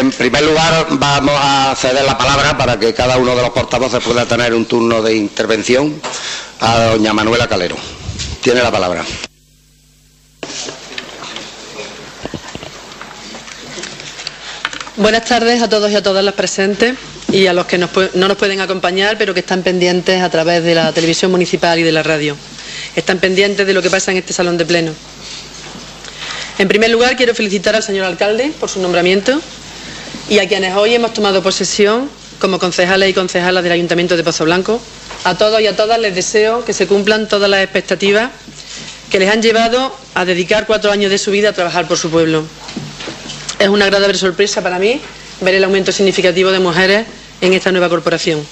en primer lugar, vamos a ceder la palabra para que cada uno de los portavoces pueda tener un turno de intervención a doña Manuela Calero. Tiene la palabra. Buenas tardes a todos y a todas las presentes y a los que no nos pueden acompañar, pero que están pendientes a través de la televisión municipal y de la radio. Están pendientes de lo que pasa en este salón de pleno. En primer lugar, quiero felicitar al señor alcalde por su nombramiento y a quienes hoy hemos tomado posesión como concejales y concejalas del Ayuntamiento de Pozo Blanco. A todos y a todas les deseo que se cumplan todas las expectativas que les han llevado a dedicar cuatro años de su vida a trabajar por su pueblo. Es una agradable sorpresa para mí ver el aumento significativo de mujeres en esta nueva corporación.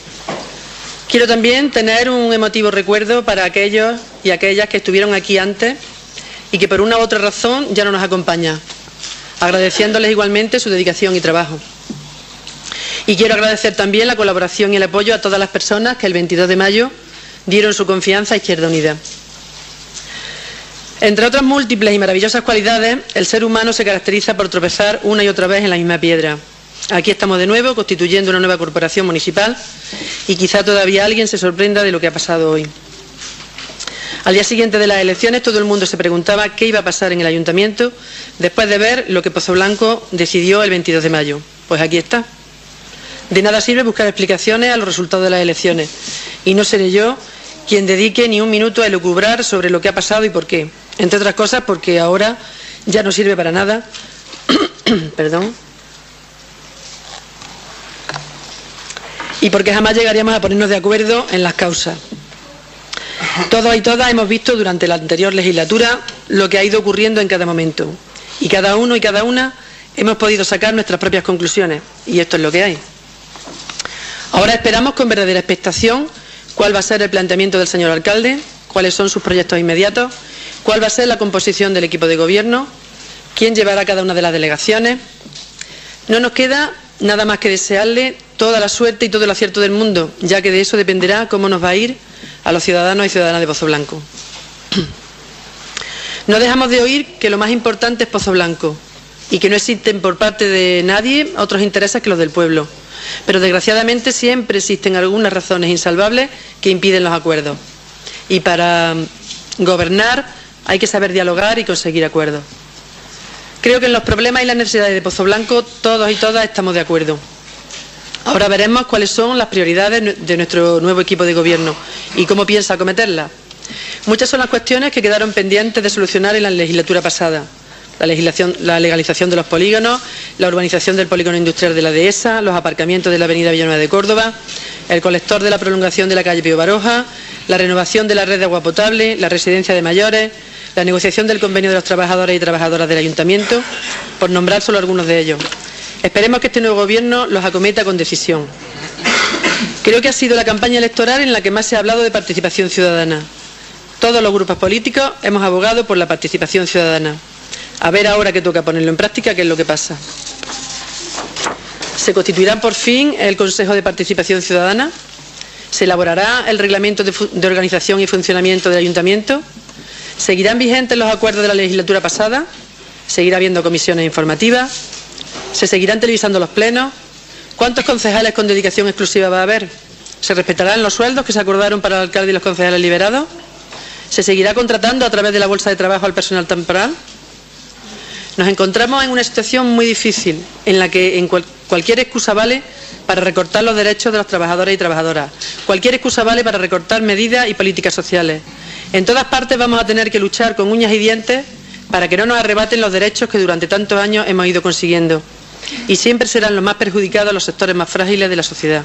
Quiero también tener un emotivo recuerdo para aquellos y aquellas que estuvieron aquí antes y que por una u otra razón ya no nos acompañan, agradeciéndoles igualmente su dedicación y trabajo. Y quiero agradecer también la colaboración y el apoyo a todas las personas que el 22 de mayo dieron su confianza a Izquierda Unida. Entre otras múltiples y maravillosas cualidades, el ser humano se caracteriza por tropezar una y otra vez en la misma piedra. Aquí estamos de nuevo constituyendo una nueva corporación municipal y quizá todavía alguien se sorprenda de lo que ha pasado hoy. Al día siguiente de las elecciones todo el mundo se preguntaba qué iba a pasar en el ayuntamiento después de ver lo que Pozo Blanco decidió el 22 de mayo. Pues aquí está. De nada sirve buscar explicaciones a los resultados de las elecciones y no seré yo quien dedique ni un minuto a elucubrar sobre lo que ha pasado y por qué. Entre otras cosas porque ahora ya no sirve para nada. Perdón. Y porque jamás llegaríamos a ponernos de acuerdo en las causas. Todos y todas hemos visto durante la anterior legislatura lo que ha ido ocurriendo en cada momento. Y cada uno y cada una hemos podido sacar nuestras propias conclusiones. Y esto es lo que hay. Ahora esperamos con verdadera expectación cuál va a ser el planteamiento del señor alcalde, cuáles son sus proyectos inmediatos, cuál va a ser la composición del equipo de gobierno, quién llevará cada una de las delegaciones. No nos queda nada más que desearle toda la suerte y todo el acierto del mundo, ya que de eso dependerá cómo nos va a ir a los ciudadanos y ciudadanas de Pozo Blanco. No dejamos de oír que lo más importante es Pozo Blanco y que no existen por parte de nadie otros intereses que los del pueblo. Pero desgraciadamente siempre existen algunas razones insalvables que impiden los acuerdos. Y para gobernar hay que saber dialogar y conseguir acuerdos. Creo que en los problemas y las necesidades de Pozo Blanco todos y todas estamos de acuerdo. Ahora veremos cuáles son las prioridades de nuestro nuevo equipo de gobierno y cómo piensa acometerlas. Muchas son las cuestiones que quedaron pendientes de solucionar en la legislatura pasada la, legislación, la legalización de los polígonos, la urbanización del polígono industrial de la dehesa, los aparcamientos de la avenida Villanueva de Córdoba, el colector de la prolongación de la calle Pío Baroja, la renovación de la red de agua potable, la residencia de mayores, la negociación del convenio de los trabajadores y trabajadoras del ayuntamiento, por nombrar solo algunos de ellos. Esperemos que este nuevo Gobierno los acometa con decisión. Creo que ha sido la campaña electoral en la que más se ha hablado de participación ciudadana. Todos los grupos políticos hemos abogado por la participación ciudadana. A ver ahora que toca ponerlo en práctica qué es lo que pasa. Se constituirá por fin el Consejo de Participación Ciudadana. Se elaborará el reglamento de, de, organización y funcionamiento del ayuntamiento. Seguirán vigentes los acuerdos de la legislatura pasada. Seguirá habiendo comisiones informativas. Se seguirán televisando los plenos. ¿Cuántos concejales con dedicación exclusiva va a haber? ¿Se respetarán los sueldos que se acordaron para el alcalde y los concejales liberados? ¿Se seguirá contratando a través de la bolsa de trabajo al personal temporal? Nos encontramos en una situación muy difícil, en la que cualquier excusa vale para recortar los derechos de los trabajadores y trabajadoras. Cualquier excusa vale para recortar medidas y políticas sociales. En todas partes vamos a tener que luchar con uñas y dientes para que no nos arrebaten los derechos que durante tantos años hemos ido consiguiendo. Y siempre serán los más perjudicados los sectores más frágiles de la sociedad.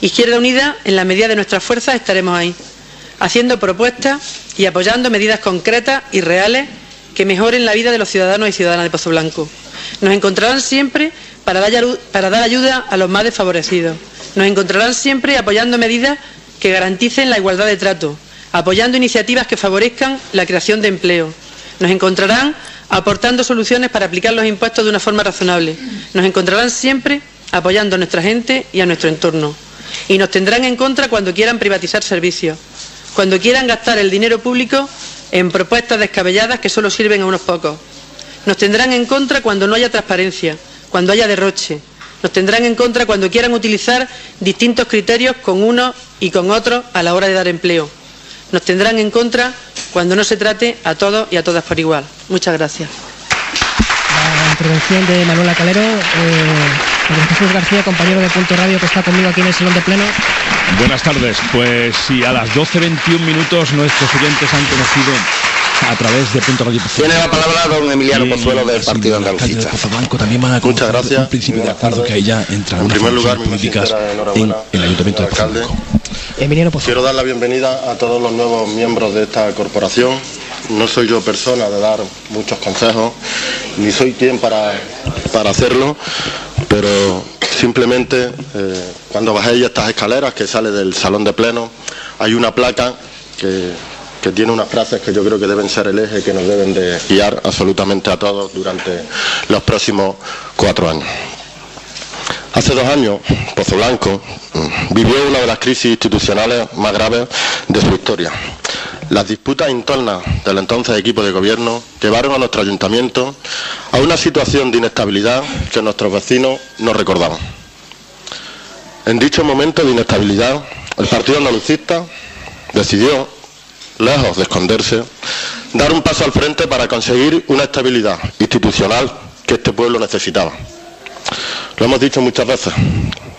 Izquierda Unida, en la medida de nuestras fuerzas, estaremos ahí, haciendo propuestas y apoyando medidas concretas y reales que mejoren la vida de los ciudadanos y ciudadanas de Pozo Blanco. Nos encontrarán siempre para dar, para dar ayuda a los más desfavorecidos. Nos encontrarán siempre apoyando medidas que garanticen la igualdad de trato, apoyando iniciativas que favorezcan la creación de empleo. Nos encontrarán aportando soluciones para aplicar los impuestos de una forma razonable. Nos encontrarán siempre apoyando a nuestra gente y a nuestro entorno. Y nos tendrán en contra cuando quieran privatizar servicios, cuando quieran gastar el dinero público en propuestas descabelladas que solo sirven a unos pocos. Nos tendrán en contra cuando no haya transparencia, cuando haya derroche. Nos tendrán en contra cuando quieran utilizar distintos criterios con unos y con otros a la hora de dar empleo. Nos tendrán en contra cuando no se trate a todos y a todas por igual. Muchas gracias. La intervención de Manuela Calero. Eh, Jesús García, compañero de Punto Radio, que está conmigo aquí en el Salón de Pleno. Buenas tardes. Pues sí, a las 12.21 minutos nuestros oyentes han conocido a través de Punto Radio Tiene la palabra don Emiliano Pozuelo del Partido Andalucista. también van a Muchas gracias. un principio de acuerdo que ahí ya entra En primer lugar, mi políticas en enhorabuena el Ayuntamiento de. Pozuelo. Emiliano Pozuelo. Quiero dar la bienvenida a todos los nuevos miembros de esta corporación. No soy yo persona de dar muchos consejos, ni soy quien para, para hacerlo, pero simplemente eh, cuando bajéis estas escaleras que sale del salón de pleno, hay una placa que, que tiene unas frases que yo creo que deben ser el eje que nos deben de guiar absolutamente a todos durante los próximos cuatro años. Hace dos años, Pozo Blanco mm, vivió una de las crisis institucionales más graves de su historia. Las disputas internas del entonces equipo de gobierno llevaron a nuestro ayuntamiento a una situación de inestabilidad que nuestros vecinos no recordaban. En dicho momento de inestabilidad, el Partido Andalucista decidió, lejos de esconderse, dar un paso al frente para conseguir una estabilidad institucional que este pueblo necesitaba. Lo hemos dicho muchas veces,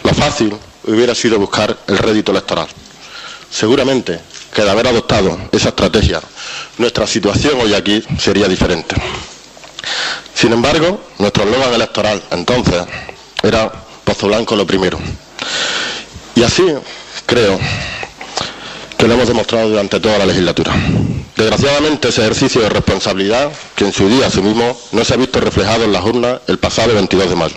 lo fácil hubiera sido buscar el rédito electoral. Seguramente que de haber adoptado esa estrategia, nuestra situación hoy aquí sería diferente. Sin embargo, nuestro eslogan electoral entonces era Pozo Blanco lo primero. Y así creo que lo hemos demostrado durante toda la legislatura. Desgraciadamente, ese ejercicio de responsabilidad que en su día asumimos no se ha visto reflejado en las urnas el pasado 22 de mayo.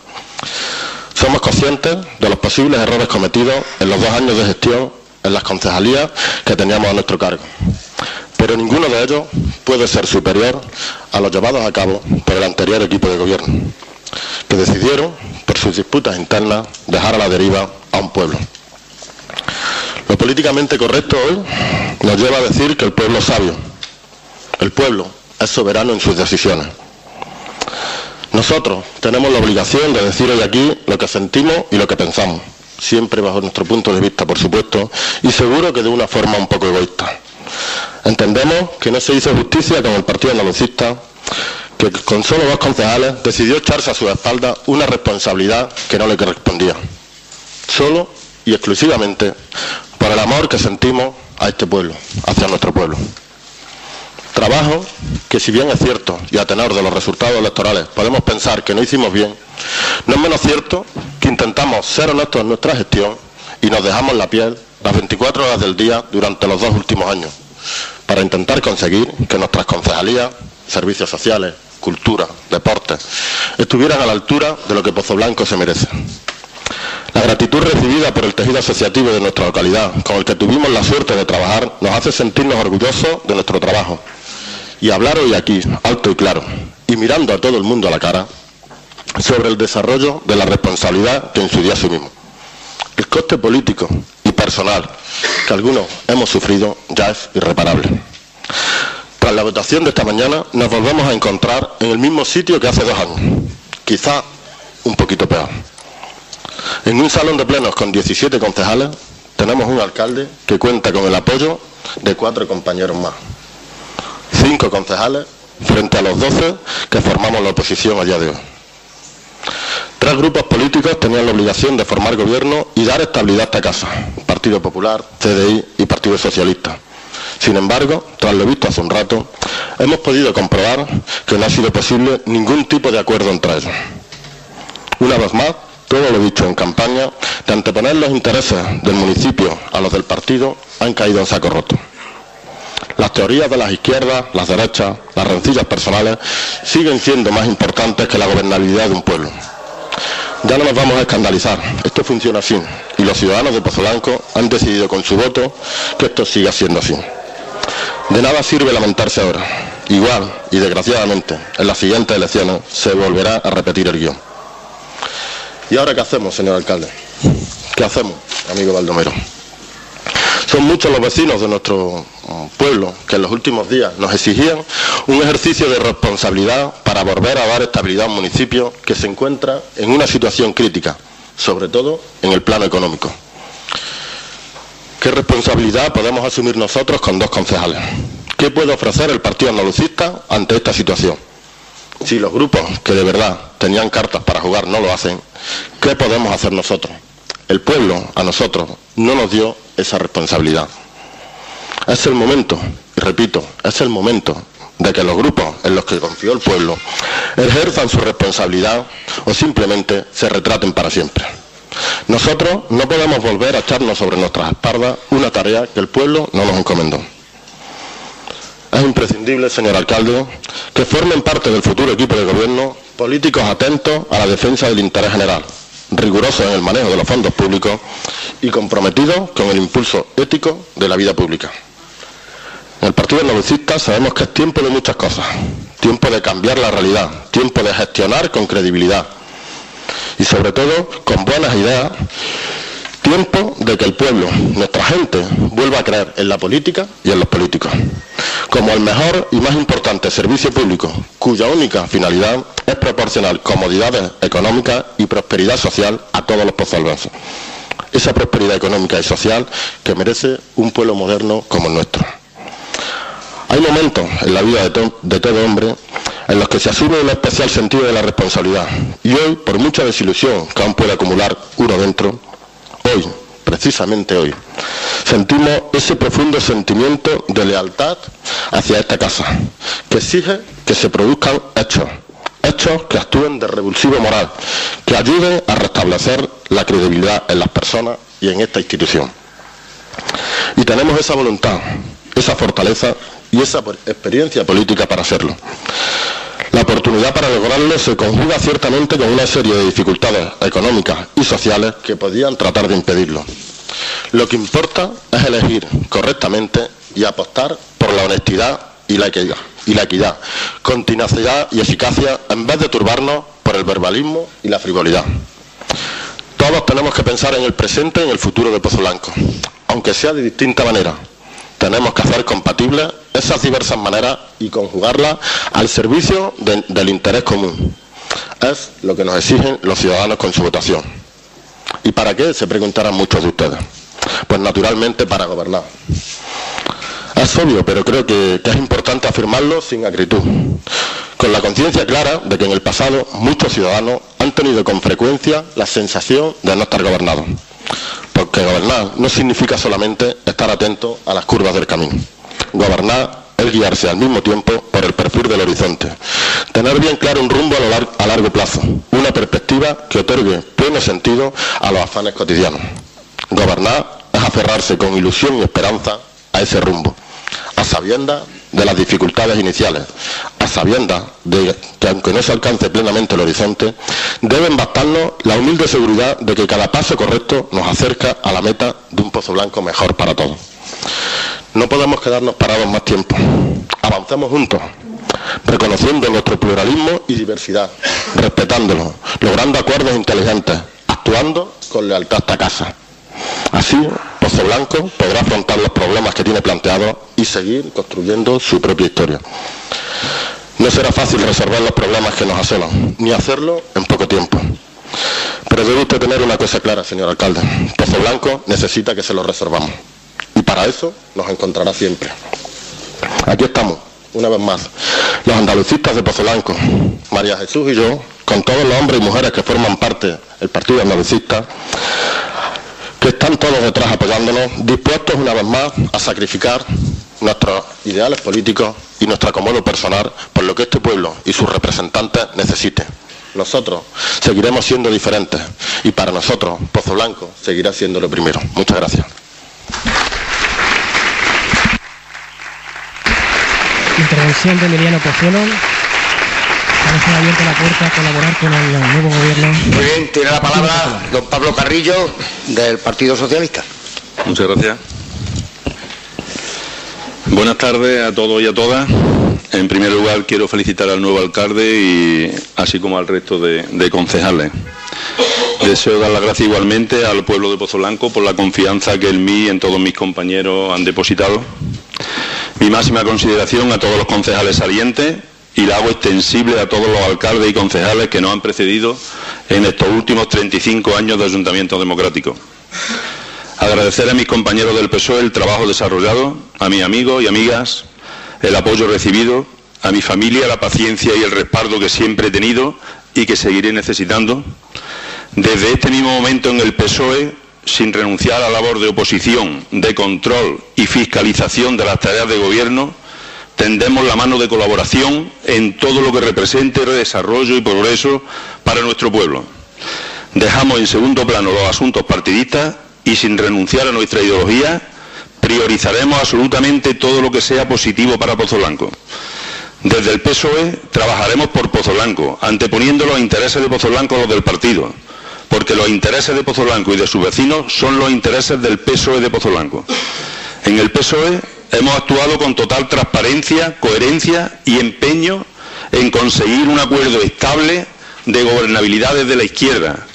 Somos conscientes de los posibles errores cometidos en los dos años de gestión en las concejalías que teníamos a nuestro cargo. Pero ninguno de ellos puede ser superior a los llevados a cabo por el anterior equipo de gobierno, que decidieron, por sus disputas internas, dejar a la deriva a un pueblo. Lo políticamente correcto hoy nos lleva a decir que el pueblo es sabio. El pueblo es soberano en sus decisiones. Nosotros tenemos la obligación de decir hoy aquí lo que sentimos y lo que pensamos, siempre bajo nuestro punto de vista, por supuesto, y seguro que de una forma un poco egoísta. Entendemos que no se hizo justicia con el Partido Andalucista, que con solo dos concejales decidió echarse a su espalda una responsabilidad que no le correspondía, solo y exclusivamente por el amor que sentimos a este pueblo, hacia nuestro pueblo. Trabajo que si bien es cierto y a tenor de los resultados electorales podemos pensar que no hicimos bien, no es menos cierto que intentamos ser honestos en nuestra gestión y nos dejamos la piel las 24 horas del día durante los dos últimos años para intentar conseguir que nuestras concejalías, servicios sociales, cultura, deportes, estuvieran a la altura de lo que Pozo Blanco se merece. La gratitud recibida por el tejido asociativo de nuestra localidad, con el que tuvimos la suerte de trabajar, nos hace sentirnos orgullosos de nuestro trabajo y hablar hoy aquí, alto y claro, y mirando a todo el mundo a la cara, sobre el desarrollo de la responsabilidad que en su día asumimos. El coste político y personal que algunos hemos sufrido ya es irreparable. Tras la votación de esta mañana nos volvemos a encontrar en el mismo sitio que hace dos años, quizá un poquito peor. En un salón de plenos con 17 concejales tenemos un alcalde que cuenta con el apoyo de cuatro compañeros más. Cinco concejales frente a los 12 que formamos la oposición a día de hoy. Tres grupos políticos tenían la obligación de formar gobierno y dar estabilidad a esta casa. Partido Popular, CDI y Partido Socialista. Sin embargo, tras lo visto hace un rato, hemos podido comprobar que no ha sido posible ningún tipo de acuerdo entre ellos. Una vez más, todo lo dicho en campaña, de anteponer los intereses del municipio a los del partido, han caído en saco roto. Las teorías de las izquierdas, las derechas, las rencillas personales siguen siendo más importantes que la gobernabilidad de un pueblo. Ya no nos vamos a escandalizar, esto funciona así y los ciudadanos de Pozo Blanco han decidido con su voto que esto siga siendo así. De nada sirve lamentarse ahora. Igual y desgraciadamente en las siguientes elecciones se volverá a repetir el guion. ¿Y ahora qué hacemos, señor alcalde? ¿Qué hacemos, amigo Baldomero? Son muchos los vecinos de nuestro pueblo que en los últimos días nos exigían un ejercicio de responsabilidad para volver a dar estabilidad a un municipio que se encuentra en una situación crítica, sobre todo en el plano económico. ¿Qué responsabilidad podemos asumir nosotros con dos concejales? ¿Qué puede ofrecer el Partido Andalucista ante esta situación? Si los grupos que de verdad tenían cartas para jugar no lo hacen, ¿qué podemos hacer nosotros? El pueblo a nosotros no nos dio esa responsabilidad. Es el momento, y repito, es el momento de que los grupos en los que confió el pueblo ejerzan su responsabilidad o simplemente se retraten para siempre. Nosotros no podemos volver a echarnos sobre nuestras espaldas una tarea que el pueblo no nos encomendó. Es imprescindible, señor alcalde, que formen parte del futuro equipo de gobierno políticos atentos a la defensa del interés general, rigurosos en el manejo de los fondos públicos y comprometidos con el impulso ético de la vida pública. En el Partido Andalucista sabemos que es tiempo de muchas cosas, tiempo de cambiar la realidad, tiempo de gestionar con credibilidad. Y sobre todo con buenas ideas, tiempo de que el pueblo, nuestra gente, vuelva a creer en la política y en los políticos, como el mejor y más importante servicio público, cuya única finalidad es proporcionar comodidades económicas y prosperidad social a todos los pozalbenses. Esa prosperidad económica y social que merece un pueblo moderno como el nuestro. Hay momentos en la vida de, de todo hombre en los que se asume un especial sentido de la responsabilidad. Y hoy, por mucha desilusión que aún puede acumular uno dentro, hoy, precisamente hoy, sentimos ese profundo sentimiento de lealtad hacia esta casa, que exige que se produzcan hechos, hechos que actúen de revulsivo moral, que ayuden a restablecer la credibilidad en las personas y en esta institución. Y tenemos esa voluntad, esa fortaleza y esa experiencia política para hacerlo. La oportunidad para lograrlo se conjuga ciertamente con una serie de dificultades económicas y sociales que podían tratar de impedirlo. Lo que importa es elegir correctamente y apostar por la honestidad y la equidad, y con tenacidad y eficacia en vez de turbarnos por el verbalismo y la frivolidad. Todos tenemos que pensar en el presente y en el futuro de Pozo Blanco, aunque sea de distinta manera. Tenemos que hacer compatibles esas diversas maneras y conjugarlas al servicio de- del interés común. Es lo que nos exigen los ciudadanos con su votación. ¿Y para qué? Se preguntarán muchos de ustedes. Pues naturalmente para gobernar. Es obvio, pero creo que, que es importante afirmarlo sin acritud, con la conciencia clara de que en el pasado muchos ciudadanos han tenido con frecuencia la sensación de no estar gobernados. Porque gobernar no significa solamente estar atento a las curvas del camino. Gobernar es guiarse al mismo tiempo por el perfil del horizonte. Tener bien claro un rumbo a, largo plazo, una perspectiva que otorgue pleno sentido a los afanes cotidianos. Gobernar es aferrarse con ilusión y esperanza a ese rumbo, a sabiendas de las dificultades iniciales, a sabiendas de que aunque no se alcance plenamente el horizonte, deben bastarnos la humilde seguridad de que cada paso correcto nos acerca a la meta de un pozo blanco mejor para todos. No podemos quedarnos parados más tiempo. Avancemos juntos, reconociendo nuestro pluralismo y diversidad, respetándolo, logrando acuerdos inteligentes, actuando con lealtad a esta casa. Así, Pozo Blanco podrá afrontar los problemas que tiene planteados y seguir construyendo su propia historia. No será fácil resolver los problemas que nos asolan, ni hacerlo en poco tiempo. Pero debe usted tener una cosa clara, señor alcalde. Pozo Blanco necesita que se lo resolvamos. Y para eso nos encontrará siempre. Aquí estamos, una vez más, los andalucistas de Pozo Blanco, María Jesús y yo, con todos los hombres y mujeres que forman parte del Partido Andalucista, que están todos detrás apoyándonos, dispuestos una vez más a sacrificar nuestros ideales políticos y nuestro acomodo personal por lo que este pueblo y sus representantes necesiten. Nosotros seguiremos siendo diferentes y para nosotros Pozo Blanco seguirá siendo lo primero. Muchas gracias. Intervención de Emiliano Pozuelo. Parece abierta la puerta a colaborar con el nuevo gobierno. Muy bien, tiene la palabra don Pablo Carrillo del Partido Socialista. Muchas gracias. Buenas tardes a todos y a todas. En primer lugar, quiero felicitar al nuevo alcalde y así como al resto de, de concejales. Deseo dar las gracias igualmente al pueblo de Pozo Blanco por la confianza que en mí y en todos mis compañeros han depositado. Mi máxima consideración a todos los concejales salientes y la hago extensible a todos los alcaldes y concejales que nos han precedido en estos últimos 35 años de Ayuntamiento Democrático. Agradecer a mis compañeros del PSOE el trabajo desarrollado, a mis amigos y amigas el apoyo recibido, a mi familia la paciencia y el respaldo que siempre he tenido y que seguiré necesitando. Desde este mismo momento en el PSOE, sin renunciar a la labor de oposición, de control y fiscalización de las tareas de gobierno, tendemos la mano de colaboración en todo lo que represente desarrollo y progreso para nuestro pueblo. Dejamos en segundo plano los asuntos partidistas y sin renunciar a nuestra ideología, priorizaremos absolutamente todo lo que sea positivo para Pozo Blanco. Desde el PSOE trabajaremos por Pozo Blanco, anteponiendo los intereses de Pozo Blanco a los del partido, porque los intereses de Pozo Blanco y de sus vecinos son los intereses del PSOE de Pozo Blanco. En el PSOE hemos actuado con total transparencia, coherencia y empeño en conseguir un acuerdo estable de gobernabilidad desde la izquierda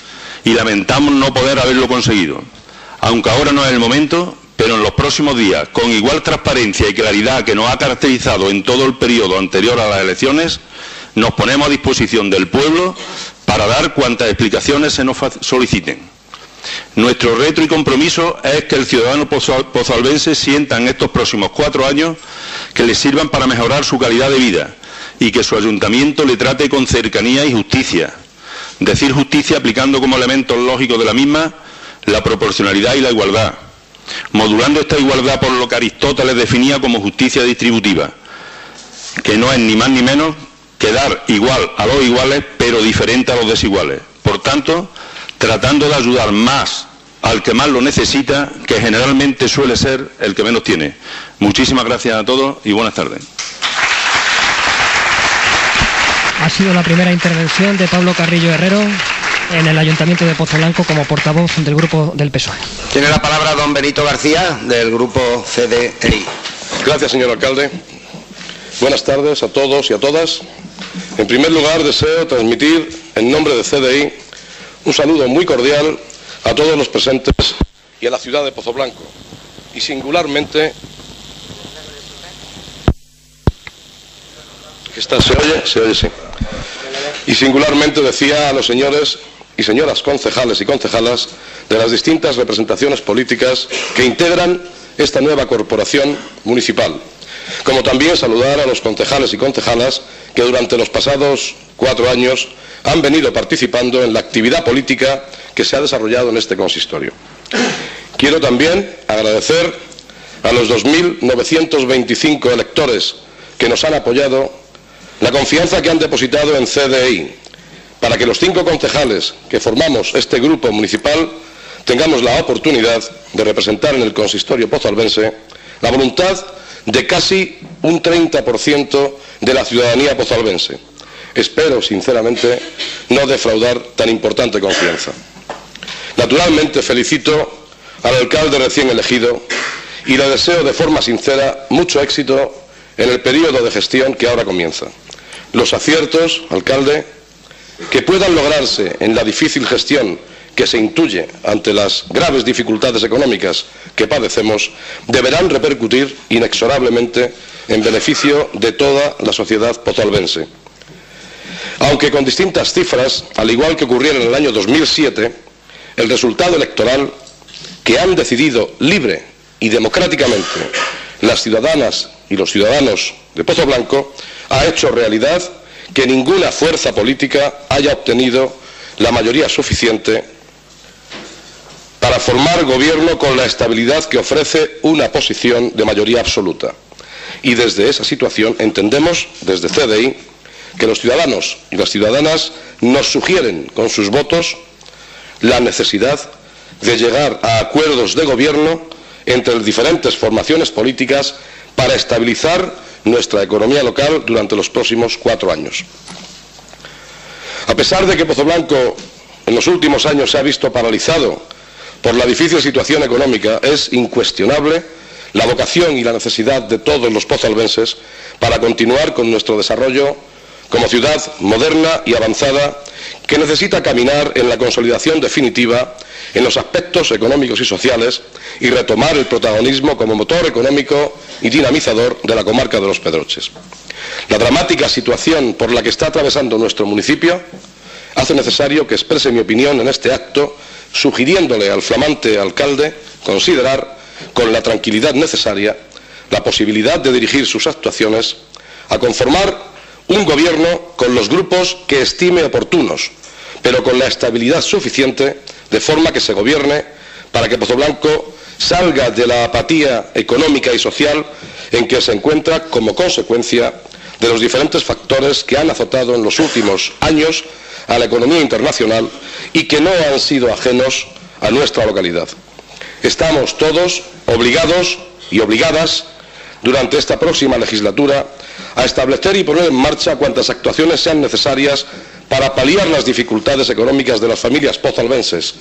y lamentamos no poder haberlo conseguido. Aunque ahora no es el momento, pero en los próximos días, con igual transparencia y claridad que nos ha caracterizado en todo el periodo anterior a las elecciones, nos ponemos a disposición del pueblo para dar cuantas explicaciones se nos soliciten. Nuestro reto y compromiso es que el ciudadano pozalbense sienta en estos próximos cuatro años que le sirvan para mejorar su calidad de vida y que su ayuntamiento le trate con cercanía y justicia. Decir justicia aplicando como elementos lógicos de la misma la proporcionalidad y la igualdad, modulando esta igualdad por lo que Aristóteles definía como justicia distributiva, que no es ni más ni menos que dar igual a los iguales, pero diferente a los desiguales. Por tanto, tratando de ayudar más al que más lo necesita, que generalmente suele ser el que menos tiene. Muchísimas gracias a todos y buenas tardes. Ha sido la primera intervención de Pablo Carrillo Herrero en el Ayuntamiento de Pozo Blanco como portavoz del grupo del PSOE. Tiene la palabra don Benito García, del grupo CDI. Gracias, señor alcalde. Buenas tardes a todos y a todas. En primer lugar, deseo transmitir, en nombre de CDI, un saludo muy cordial a todos los presentes y a la ciudad de Pozo Blanco, y singularmente ¿Se oye? Se oye, sí. Y singularmente decía a los señores y señoras concejales y concejalas de las distintas representaciones políticas que integran esta nueva corporación municipal, como también saludar a los concejales y concejalas que durante los pasados cuatro años han venido participando en la actividad política que se ha desarrollado en este consistorio. Quiero también agradecer a los 2.925 electores que nos han apoyado la confianza que han depositado en CDI para que los cinco concejales que formamos este grupo municipal tengamos la oportunidad de representar en el consistorio pozalbense la voluntad de casi un 30% de la ciudadanía pozalbense. Espero, sinceramente, no defraudar tan importante confianza. Naturalmente, felicito al alcalde recién elegido y le deseo de forma sincera mucho éxito en el periodo de gestión que ahora comienza. Los aciertos, alcalde, que puedan lograrse en la difícil gestión que se intuye ante las graves dificultades económicas que padecemos, deberán repercutir inexorablemente en beneficio de toda la sociedad pozalbense. Aunque con distintas cifras, al igual que ocurriera en el año 2007, el resultado electoral que han decidido libre y democráticamente las ciudadanas y los ciudadanos de Pozo Blanco ha hecho realidad que ninguna fuerza política haya obtenido la mayoría suficiente para formar gobierno con la estabilidad que ofrece una posición de mayoría absoluta. Y desde esa situación entendemos, desde CDI, que los ciudadanos y las ciudadanas nos sugieren con sus votos la necesidad de llegar a acuerdos de gobierno entre las diferentes formaciones políticas para estabilizar nuestra economía local durante los próximos cuatro años. A pesar de que Pozo Blanco en los últimos años se ha visto paralizado por la difícil situación económica, es incuestionable la vocación y la necesidad de todos los pozalbenses para continuar con nuestro desarrollo como ciudad moderna y avanzada que necesita caminar en la consolidación definitiva en los aspectos económicos y sociales y retomar el protagonismo como motor económico y dinamizador de la comarca de los Pedroches. La dramática situación por la que está atravesando nuestro municipio hace necesario que exprese mi opinión en este acto, sugiriéndole al flamante alcalde considerar, con la tranquilidad necesaria, la posibilidad de dirigir sus actuaciones a conformar un gobierno con los grupos que estime oportunos, pero con la estabilidad suficiente de forma que se gobierne para que Pozoblanco salga de la apatía económica y social en que se encuentra como consecuencia de los diferentes factores que han azotado en los últimos años a la economía internacional y que no han sido ajenos a nuestra localidad. Estamos todos obligados y obligadas durante esta próxima legislatura a establecer y poner en marcha cuantas actuaciones sean necesarias para paliar las dificultades económicas de las familias pozalbenses.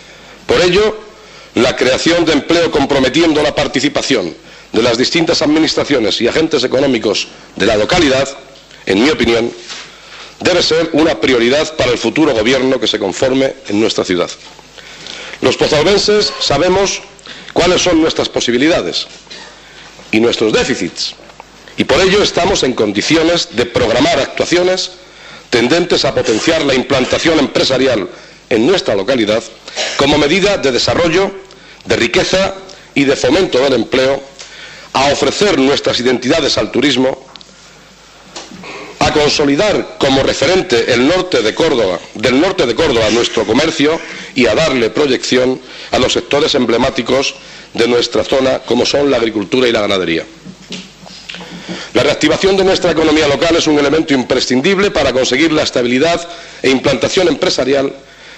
Por ello, la creación de empleo comprometiendo la participación de las distintas administraciones y agentes económicos de la localidad, en mi opinión, debe ser una prioridad para el futuro gobierno que se conforme en nuestra ciudad. Los pozalbenses sabemos cuáles son nuestras posibilidades y nuestros déficits, y por ello estamos en condiciones de programar actuaciones tendentes a potenciar la implantación empresarial en nuestra localidad como medida de desarrollo, de riqueza y de fomento del empleo, a ofrecer nuestras identidades al turismo, a consolidar como referente el norte de Córdoba, del norte de Córdoba nuestro comercio y a darle proyección a los sectores emblemáticos de nuestra zona como son la agricultura y la ganadería. La reactivación de nuestra economía local es un elemento imprescindible para conseguir la estabilidad e implantación empresarial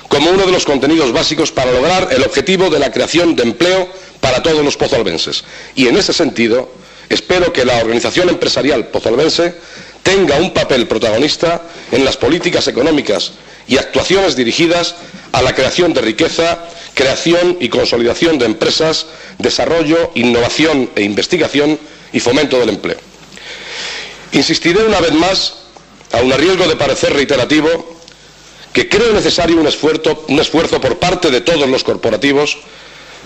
como uno de los contenidos básicos para lograr el objetivo de la creación de empleo para todos los pozalbenses. Y en ese sentido, espero que la organización empresarial pozalbense tenga un papel protagonista en las políticas económicas y actuaciones dirigidas a la creación de riqueza, creación y consolidación de empresas, desarrollo, innovación e investigación y fomento del empleo. Insistiré una vez más, aun a riesgo de parecer reiterativo, que creo necesario un esfuerzo, un esfuerzo por parte de todos los corporativos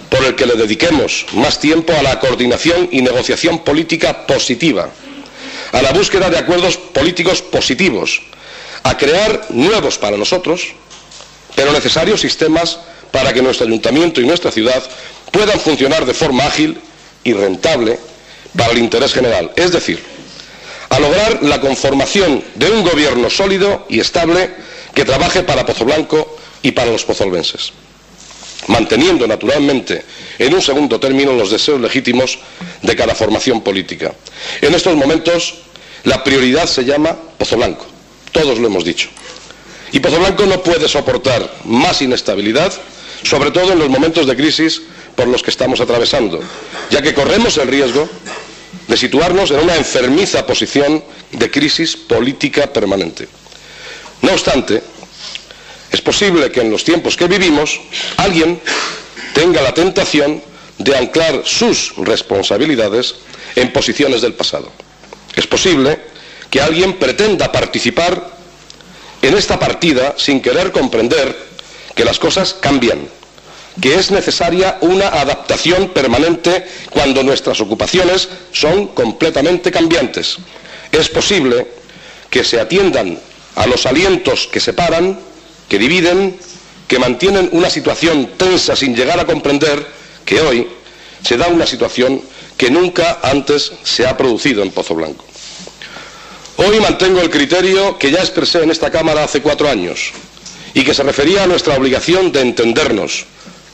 por el que le dediquemos más tiempo a la coordinación y negociación política positiva, a la búsqueda de acuerdos políticos positivos, a crear nuevos para nosotros, pero necesarios sistemas para que nuestro ayuntamiento y nuestra ciudad puedan funcionar de forma ágil y rentable para el interés general. Es decir, a lograr la conformación de un gobierno sólido y estable que trabaje para Pozoblanco y para los pozolvenses, manteniendo naturalmente en un segundo término los deseos legítimos de cada formación política. En estos momentos la prioridad se llama Pozoblanco, todos lo hemos dicho. Y Pozoblanco no puede soportar más inestabilidad, sobre todo en los momentos de crisis por los que estamos atravesando, ya que corremos el riesgo de situarnos en una enfermiza posición de crisis política permanente. No obstante, es posible que en los tiempos que vivimos alguien tenga la tentación de anclar sus responsabilidades en posiciones del pasado. Es posible que alguien pretenda participar en esta partida sin querer comprender que las cosas cambian, que es necesaria una adaptación permanente cuando nuestras ocupaciones son completamente cambiantes. Es posible que se atiendan a los alientos que separan, que dividen, que mantienen una situación tensa sin llegar a comprender que hoy se da una situación que nunca antes se ha producido en Pozo Blanco. Hoy mantengo el criterio que ya expresé en esta Cámara hace cuatro años y que se refería a nuestra obligación de entendernos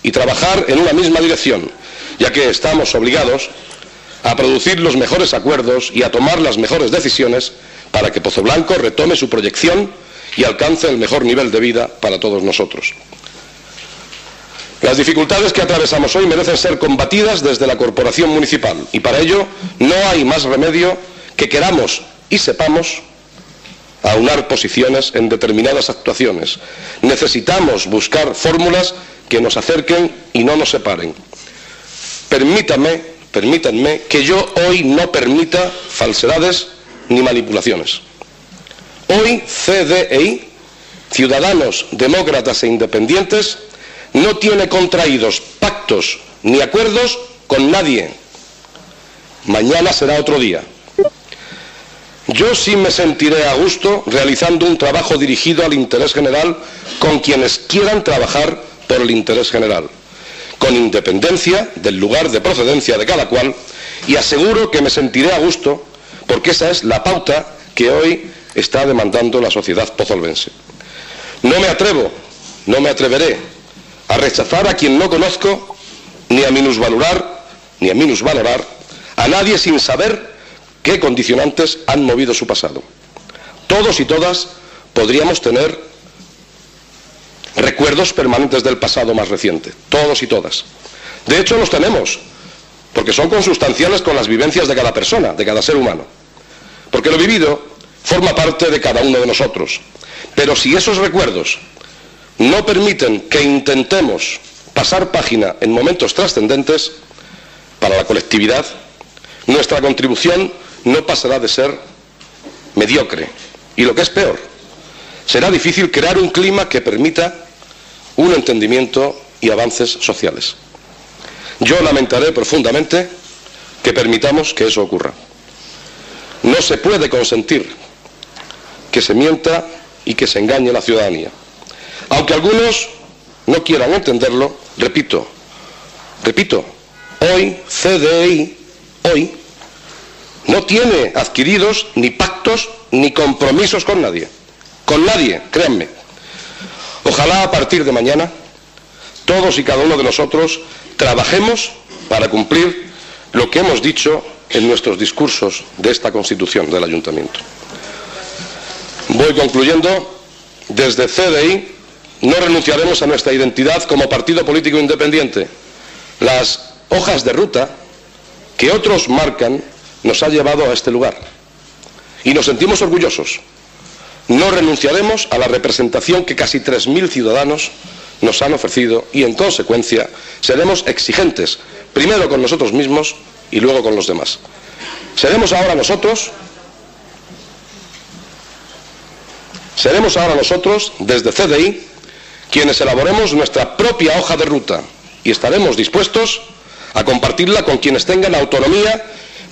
y trabajar en una misma dirección, ya que estamos obligados a producir los mejores acuerdos y a tomar las mejores decisiones para que Pozo Blanco retome su proyección y alcance el mejor nivel de vida para todos nosotros. Las dificultades que atravesamos hoy merecen ser combatidas desde la corporación municipal y para ello no hay más remedio que queramos y sepamos aunar posiciones en determinadas actuaciones. Necesitamos buscar fórmulas que nos acerquen y no nos separen. Permítame, permítanme que yo hoy no permita falsedades ni manipulaciones. Hoy CDEI Ciudadanos, Demócratas e Independientes no tiene contraídos pactos ni acuerdos con nadie. Mañana será otro día. Yo sí me sentiré a gusto realizando un trabajo dirigido al interés general con quienes quieran trabajar por el interés general, con independencia del lugar de procedencia de cada cual, y aseguro que me sentiré a gusto porque esa es la pauta que hoy está demandando la sociedad pozolvense. No me atrevo, no me atreveré a rechazar a quien no conozco, ni a minusvalorar, ni a minusvalorar a nadie sin saber qué condicionantes han movido su pasado. Todos y todas podríamos tener recuerdos permanentes del pasado más reciente, todos y todas. De hecho, los tenemos, porque son consustanciales con las vivencias de cada persona, de cada ser humano. Porque lo vivido forma parte de cada uno de nosotros. Pero si esos recuerdos no permiten que intentemos pasar página en momentos trascendentes para la colectividad, nuestra contribución no pasará de ser mediocre. Y lo que es peor, será difícil crear un clima que permita un entendimiento y avances sociales. Yo lamentaré profundamente que permitamos que eso ocurra. No se puede consentir que se mienta y que se engañe a la ciudadanía. Aunque algunos no quieran entenderlo, repito, repito, hoy CDI, hoy no tiene adquiridos ni pactos ni compromisos con nadie. Con nadie, créanme. Ojalá a partir de mañana todos y cada uno de nosotros trabajemos para cumplir lo que hemos dicho en nuestros discursos de esta Constitución del Ayuntamiento. Voy concluyendo. Desde CDI no renunciaremos a nuestra identidad como partido político independiente. Las hojas de ruta que otros marcan nos ha llevado a este lugar. Y nos sentimos orgullosos. No renunciaremos a la representación que casi 3.000 ciudadanos nos han ofrecido y, en consecuencia, seremos exigentes, primero con nosotros mismos y luego con los demás. Seremos ahora nosotros, seremos ahora nosotros, desde CDI, quienes elaboremos nuestra propia hoja de ruta y estaremos dispuestos a compartirla con quienes tengan autonomía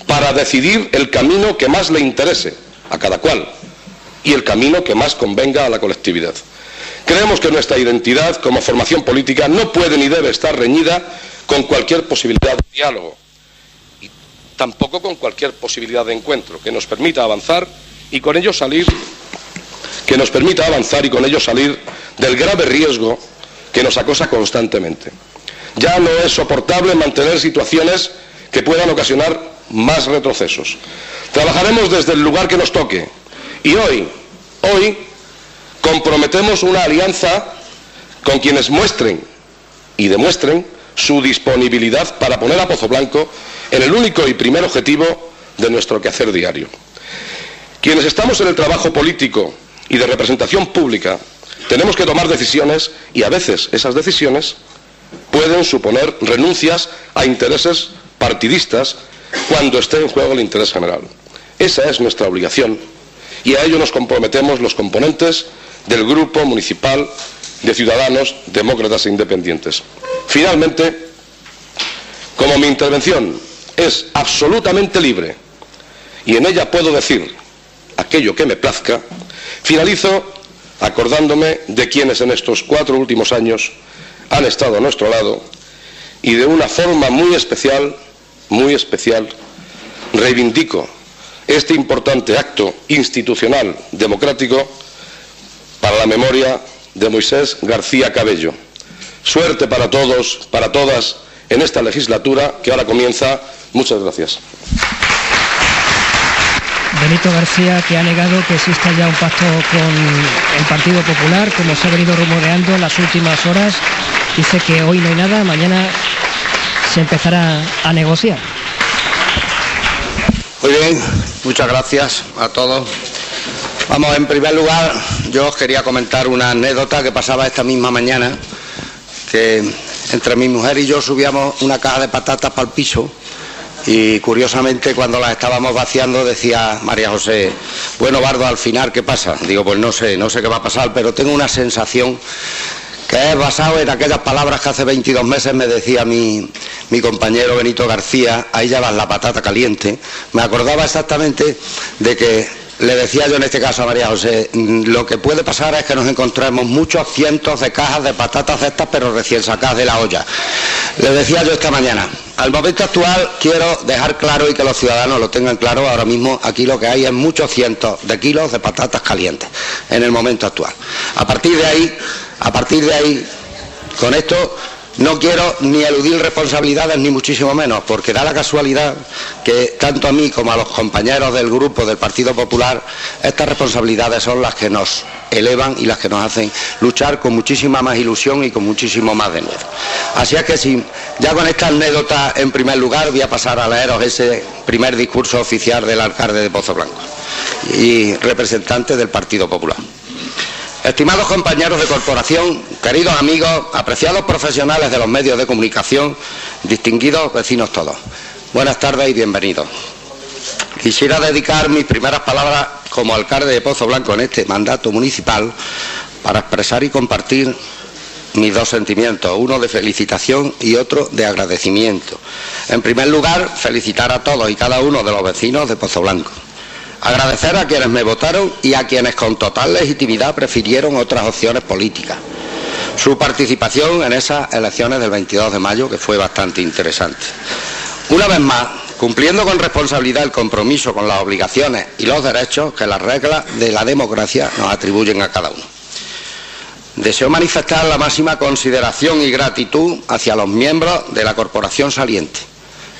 para decidir el camino que más le interese a cada cual y el camino que más convenga a la colectividad. Creemos que nuestra identidad como formación política no puede ni debe estar reñida con cualquier posibilidad de diálogo y tampoco con cualquier posibilidad de encuentro que nos permita avanzar y con ello salir que nos permita avanzar y con ello salir del grave riesgo que nos acosa constantemente. Ya no es soportable mantener situaciones que puedan ocasionar más retrocesos. Trabajaremos desde el lugar que nos toque y hoy, hoy comprometemos una alianza con quienes muestren y demuestren su disponibilidad para poner a Pozo Blanco en el único y primer objetivo de nuestro quehacer diario. Quienes estamos en el trabajo político y de representación pública tenemos que tomar decisiones y a veces esas decisiones pueden suponer renuncias a intereses partidistas cuando esté en juego el interés general. Esa es nuestra obligación y a ello nos comprometemos los componentes del Grupo Municipal de Ciudadanos Demócratas e Independientes. Finalmente, como mi intervención es absolutamente libre y en ella puedo decir aquello que me plazca, finalizo acordándome de quienes en estos cuatro últimos años han estado a nuestro lado y de una forma muy especial muy especial, reivindico este importante acto institucional democrático para la memoria de Moisés García Cabello. Suerte para todos, para todas, en esta legislatura que ahora comienza. Muchas gracias. Benito García, que ha negado que exista ya un pacto con el Partido Popular, como se ha venido rumoreando en las últimas horas, dice que hoy no hay nada, mañana se empezará a negociar. Muy bien, muchas gracias a todos. Vamos, en primer lugar, yo os quería comentar una anécdota que pasaba esta misma mañana, que entre mi mujer y yo subíamos una caja de patatas para el piso Y curiosamente, cuando las estábamos vaciando, decía María José, bueno, Bardo, al final, ¿qué pasa? Digo, pues no sé, no sé qué va a pasar, pero tengo una sensación que es basado en aquellas palabras que hace 22 meses me decía mi, mi compañero Benito García, ahí ya vas la patata caliente. Me acordaba exactamente de que le decía yo en este caso a María José, mm, lo que puede pasar es que nos encontremos muchos cientos de cajas de patatas de estas, pero recién sacadas de la olla. Le decía yo esta mañana, al momento actual quiero dejar claro y que los ciudadanos lo tengan claro, ahora mismo aquí lo que hay es muchos cientos de kilos de patatas calientes en el momento actual. A partir de ahí, a partir de ahí, con esto no quiero ni eludir responsabilidades ni muchísimo menos, porque da la casualidad que tanto a mí como a los compañeros del grupo del Partido Popular, estas responsabilidades son las que nos elevan y las que nos hacen luchar con muchísima más ilusión y con muchísimo más de nuevo. Así es que sí, ya con esta anécdota en primer lugar voy a pasar a leeros ese primer discurso oficial del alcalde de Pozo Blanco y representante del Partido Popular. Estimados compañeros de corporación, queridos amigos, apreciados profesionales de los medios de comunicación, distinguidos vecinos todos, buenas tardes y bienvenidos. Quisiera dedicar mis primeras palabras como alcalde de Pozo Blanco en este mandato municipal para expresar y compartir mis dos sentimientos, uno de felicitación y otro de agradecimiento. En primer lugar, felicitar a todos y cada uno de los vecinos de Pozo Blanco Agradecer a quienes me votaron y a quienes con total legitimidad prefirieron otras opciones políticas. Su participación en esas elecciones del 22 de mayo, que fue bastante interesante. Una vez más, cumpliendo con responsabilidad el compromiso con las obligaciones y los derechos que las reglas de la democracia nos atribuyen a cada uno. Deseo manifestar la máxima consideración y gratitud hacia los miembros de la corporación saliente,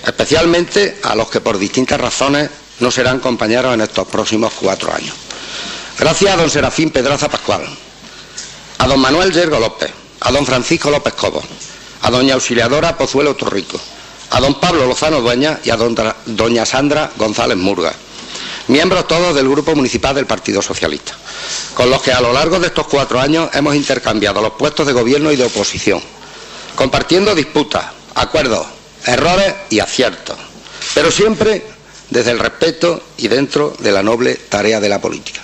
especialmente a los que por distintas razones no serán compañeros en estos próximos cuatro años. Gracias a don Serafín Pedraza Pascual, a don Manuel Yergo López, a don Francisco López Cobo, a doña Auxiliadora Pozuelo Torrico, a don Pablo Lozano Dueña y a doña Sandra González Murga, miembros todos del Grupo Municipal del Partido Socialista, con los que a lo largo de estos cuatro años hemos intercambiado los puestos de gobierno y de oposición, compartiendo disputas, acuerdos, errores y aciertos, pero siempre desde el respeto y dentro de la noble tarea de la política.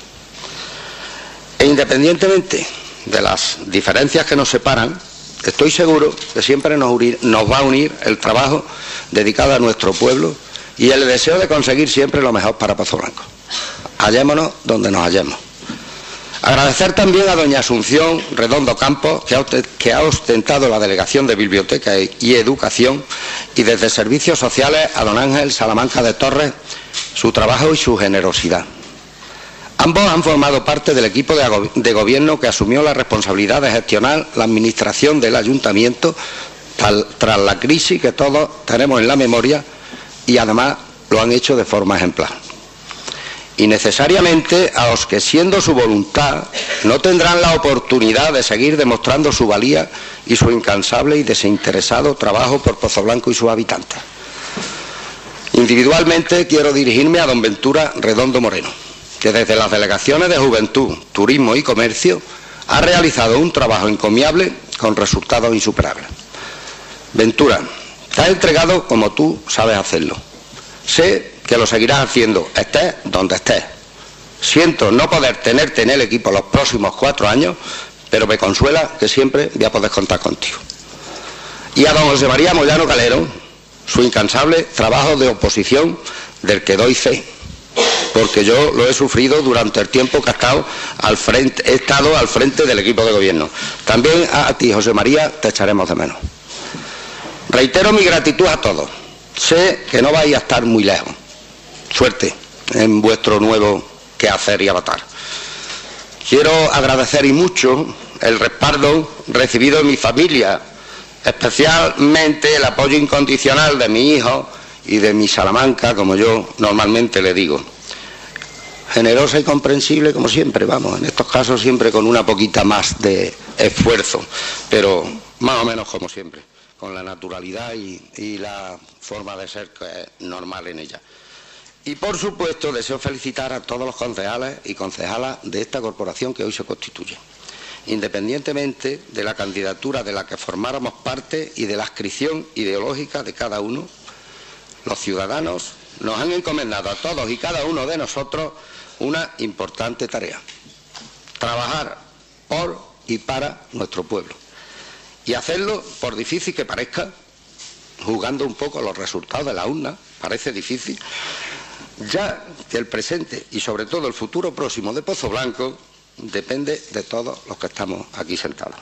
E independientemente de las diferencias que nos separan, estoy seguro que siempre nos, va a unir el trabajo dedicado a nuestro pueblo y el deseo de conseguir siempre lo mejor para Pozo Blanco. Hallémonos donde nos hallemos. Agradecer también a doña Asunción Redondo Campos, que ha ostentado la delegación de Biblioteca y Educación, y desde Servicios Sociales a don Ángel Salamanca de Torres, su trabajo y su generosidad. Ambos han formado parte del equipo de, gobierno que asumió la responsabilidad de gestionar la administración del ayuntamiento tras la crisis que todos tenemos en la memoria y además lo han hecho de forma ejemplar y necesariamente a los que siendo su voluntad no tendrán la oportunidad de seguir demostrando su valía y su incansable y desinteresado trabajo por Pozo Blanco y sus habitantes. Individualmente quiero dirigirme a don Ventura Redondo Moreno, que desde las delegaciones de Juventud, Turismo y Comercio ha realizado un trabajo encomiable con resultados insuperables. Ventura, te has entregado como tú sabes hacerlo. Sé que lo seguirás haciendo, estés donde estés. Siento no poder tenerte en el equipo los próximos cuatro años, pero me consuela que siempre voy a poder contar contigo. Y a don José María Moyano Calero, su incansable trabajo de oposición del que doy fe, porque yo lo he sufrido durante el tiempo que he estado al frente, he estado al frente del equipo de gobierno. También a ti, José María, te echaremos de menos. Reitero mi gratitud a todos. Sé que no vais a estar muy lejos suerte en vuestro nuevo quehacer y avatar. Quiero agradecer y mucho el respaldo recibido de mi familia, especialmente el apoyo incondicional de mi hijo y de mi Salamanca, como yo normalmente le digo. Generosa y comprensible como siempre, vamos, en estos casos siempre con una poquita más de esfuerzo, pero más o menos como siempre, con la naturalidad y, la forma de ser que es normal en ella. Y por supuesto deseo felicitar a todos los concejales y concejalas de esta corporación que hoy se constituye, independientemente de la candidatura de la que formáramos parte y de la adscripción ideológica de cada uno. los ciudadanos nos han encomendado a todos y cada uno de nosotros una importante tarea. Trabajar por y para nuestro pueblo. Y hacerlo, por difícil que parezca, jugando un poco los resultados de la urna, parece difícil, ya que el presente y sobre todo el futuro próximo de Pozo Blanco depende de todos los que estamos aquí sentados.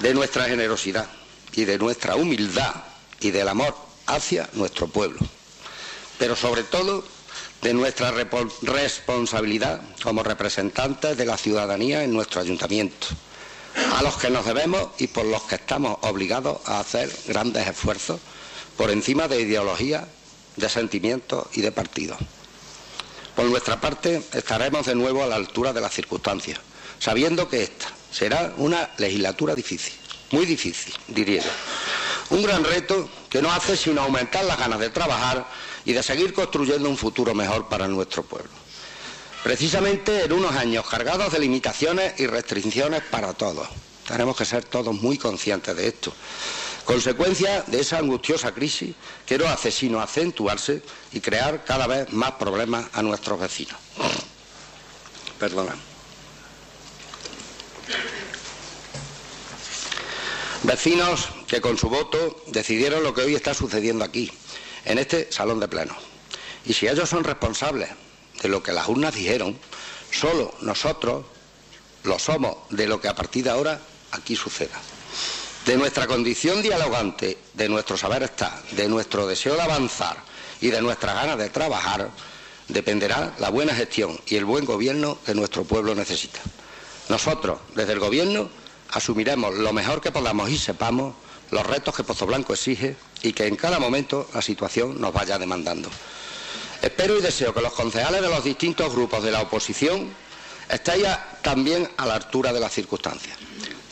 De nuestra generosidad y de nuestra humildad y del amor hacia nuestro pueblo. Pero sobre todo de nuestra responsabilidad como representantes de la ciudadanía en nuestro ayuntamiento, a los que nos debemos y por los que estamos obligados a hacer grandes esfuerzos por encima de ideologías, de sentimientos y de partidos. Por nuestra parte, estaremos de nuevo a la altura de las circunstancias, sabiendo que esta será una legislatura difícil, muy difícil, diría yo. Un gran reto que no hace sino aumentar las ganas de trabajar y de seguir construyendo un futuro mejor para nuestro pueblo. Precisamente en unos años cargados de limitaciones y restricciones para todos. Tenemos que ser todos muy conscientes de esto. Consecuencia de esa angustiosa crisis que no hace sino acentuarse y crear cada vez más problemas a nuestros vecinos. Perdona. Vecinos que con su voto decidieron lo que hoy está sucediendo aquí, en este salón de pleno. Y si ellos son responsables de lo que las urnas dijeron, solo nosotros lo somos de lo que a partir de ahora aquí suceda. De nuestra condición dialogante, de nuestro saber estar, de nuestro deseo de avanzar y de nuestras ganas de trabajar, dependerá la buena gestión y el buen gobierno que nuestro pueblo necesita. Nosotros, desde el gobierno, asumiremos lo mejor que podamos y sepamos los retos que Pozo Blanco exige y que en cada momento la situación nos vaya demandando. Espero y deseo que los concejales de los distintos grupos de la oposición estén también a la altura de las circunstancias.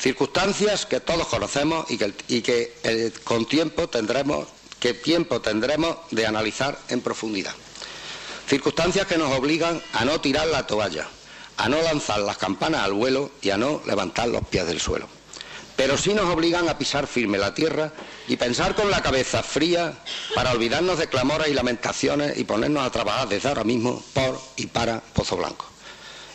Circunstancias que todos conocemos y que, eh, con tiempo tendremos, que tiempo tendremos de analizar en profundidad. Circunstancias que nos obligan a no tirar la toalla, a no lanzar las campanas al vuelo y a no levantar los pies del suelo. Pero sí nos obligan a pisar firme la tierra y pensar con la cabeza fría para olvidarnos de clamores y lamentaciones y ponernos a trabajar desde ahora mismo por y para Pozo Blanco.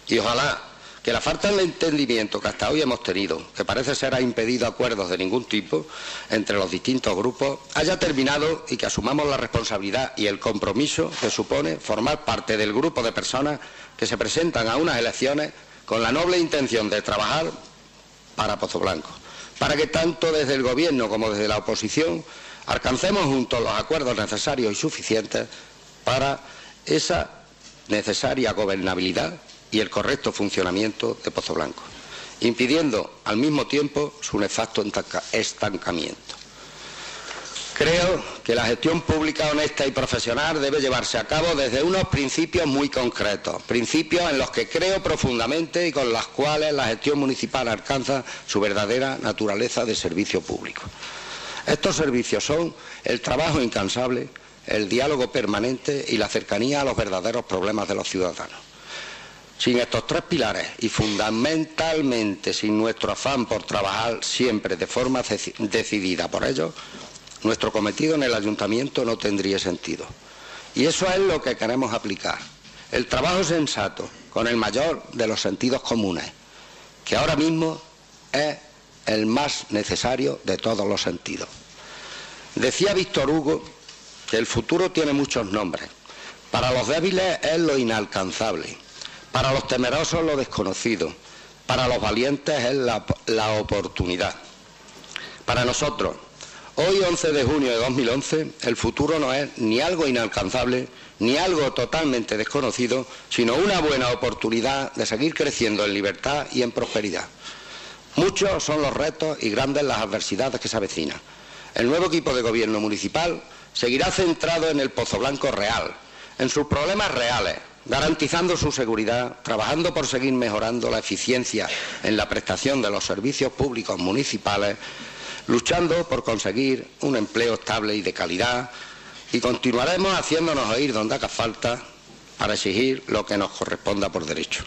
Y ojalá que la falta de entendimiento que hasta hoy hemos tenido, que parece ser ha impedido acuerdos de ningún tipo entre los distintos grupos, haya terminado y que asumamos la responsabilidad y el compromiso que supone formar parte del grupo de personas que se presentan a unas elecciones con la noble intención de trabajar para Pozo Blanco, para que tanto desde el Gobierno como desde la oposición alcancemos juntos los acuerdos necesarios y suficientes para esa necesaria gobernabilidad y el correcto funcionamiento de Pozo Blanco, impidiendo al mismo tiempo su nefasto estancamiento. Creo que la gestión pública honesta y profesional debe llevarse a cabo desde unos principios muy concretos, principios en los que creo profundamente y con los cuales la gestión municipal alcanza su verdadera naturaleza de servicio público. Estos servicios son el trabajo incansable, el diálogo permanente y la cercanía a los verdaderos problemas de los ciudadanos. Sin estos tres pilares y fundamentalmente sin nuestro afán por trabajar siempre de forma decidida por ellos, nuestro cometido en el ayuntamiento no tendría sentido. Y eso es lo que queremos aplicar. El trabajo sensato, con el mayor de los sentidos comunes, que ahora mismo es el más necesario de todos los sentidos. Decía Víctor Hugo que el futuro tiene muchos nombres. Para los débiles es lo inalcanzable para los temerosos lo desconocido, para los valientes es la, oportunidad. Para nosotros, hoy 11 de junio de 2011, el futuro no es ni algo inalcanzable, ni algo totalmente desconocido, sino una buena oportunidad de seguir creciendo en libertad y en prosperidad. Muchos son los retos y grandes las adversidades que se avecinan. El nuevo equipo de gobierno municipal seguirá centrado en el Pozo Blanco real, en sus problemas reales, garantizando su seguridad, trabajando por seguir mejorando la eficiencia en la prestación de los servicios públicos municipales, luchando por conseguir un empleo estable y de calidad y continuaremos haciéndonos oír donde haga falta para exigir lo que nos corresponda por derecho.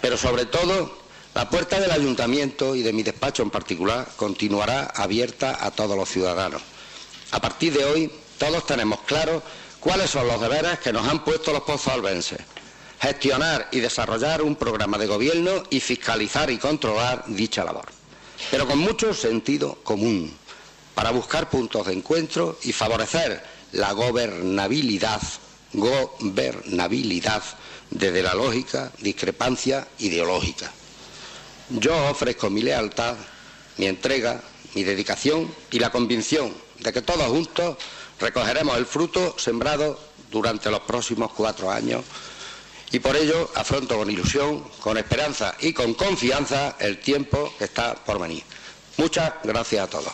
Pero sobre todo, la puerta del ayuntamiento y de mi despacho en particular continuará abierta a todos los ciudadanos. A partir de hoy, todos tenemos claro cuáles son los deberes que nos han puesto los pozalbenses. Gestionar y desarrollar un programa de gobierno y fiscalizar y controlar dicha labor. Pero con mucho sentido común, para buscar puntos de encuentro y favorecer la gobernabilidad, gobernabilidad desde la lógica, discrepancia ideológica. Yo ofrezco mi lealtad, mi entrega, mi dedicación y la convicción de que todos juntos recogeremos el fruto sembrado durante los próximos cuatro años y por ello afronto con ilusión, con esperanza y con confianza el tiempo que está por venir. Muchas gracias a todos.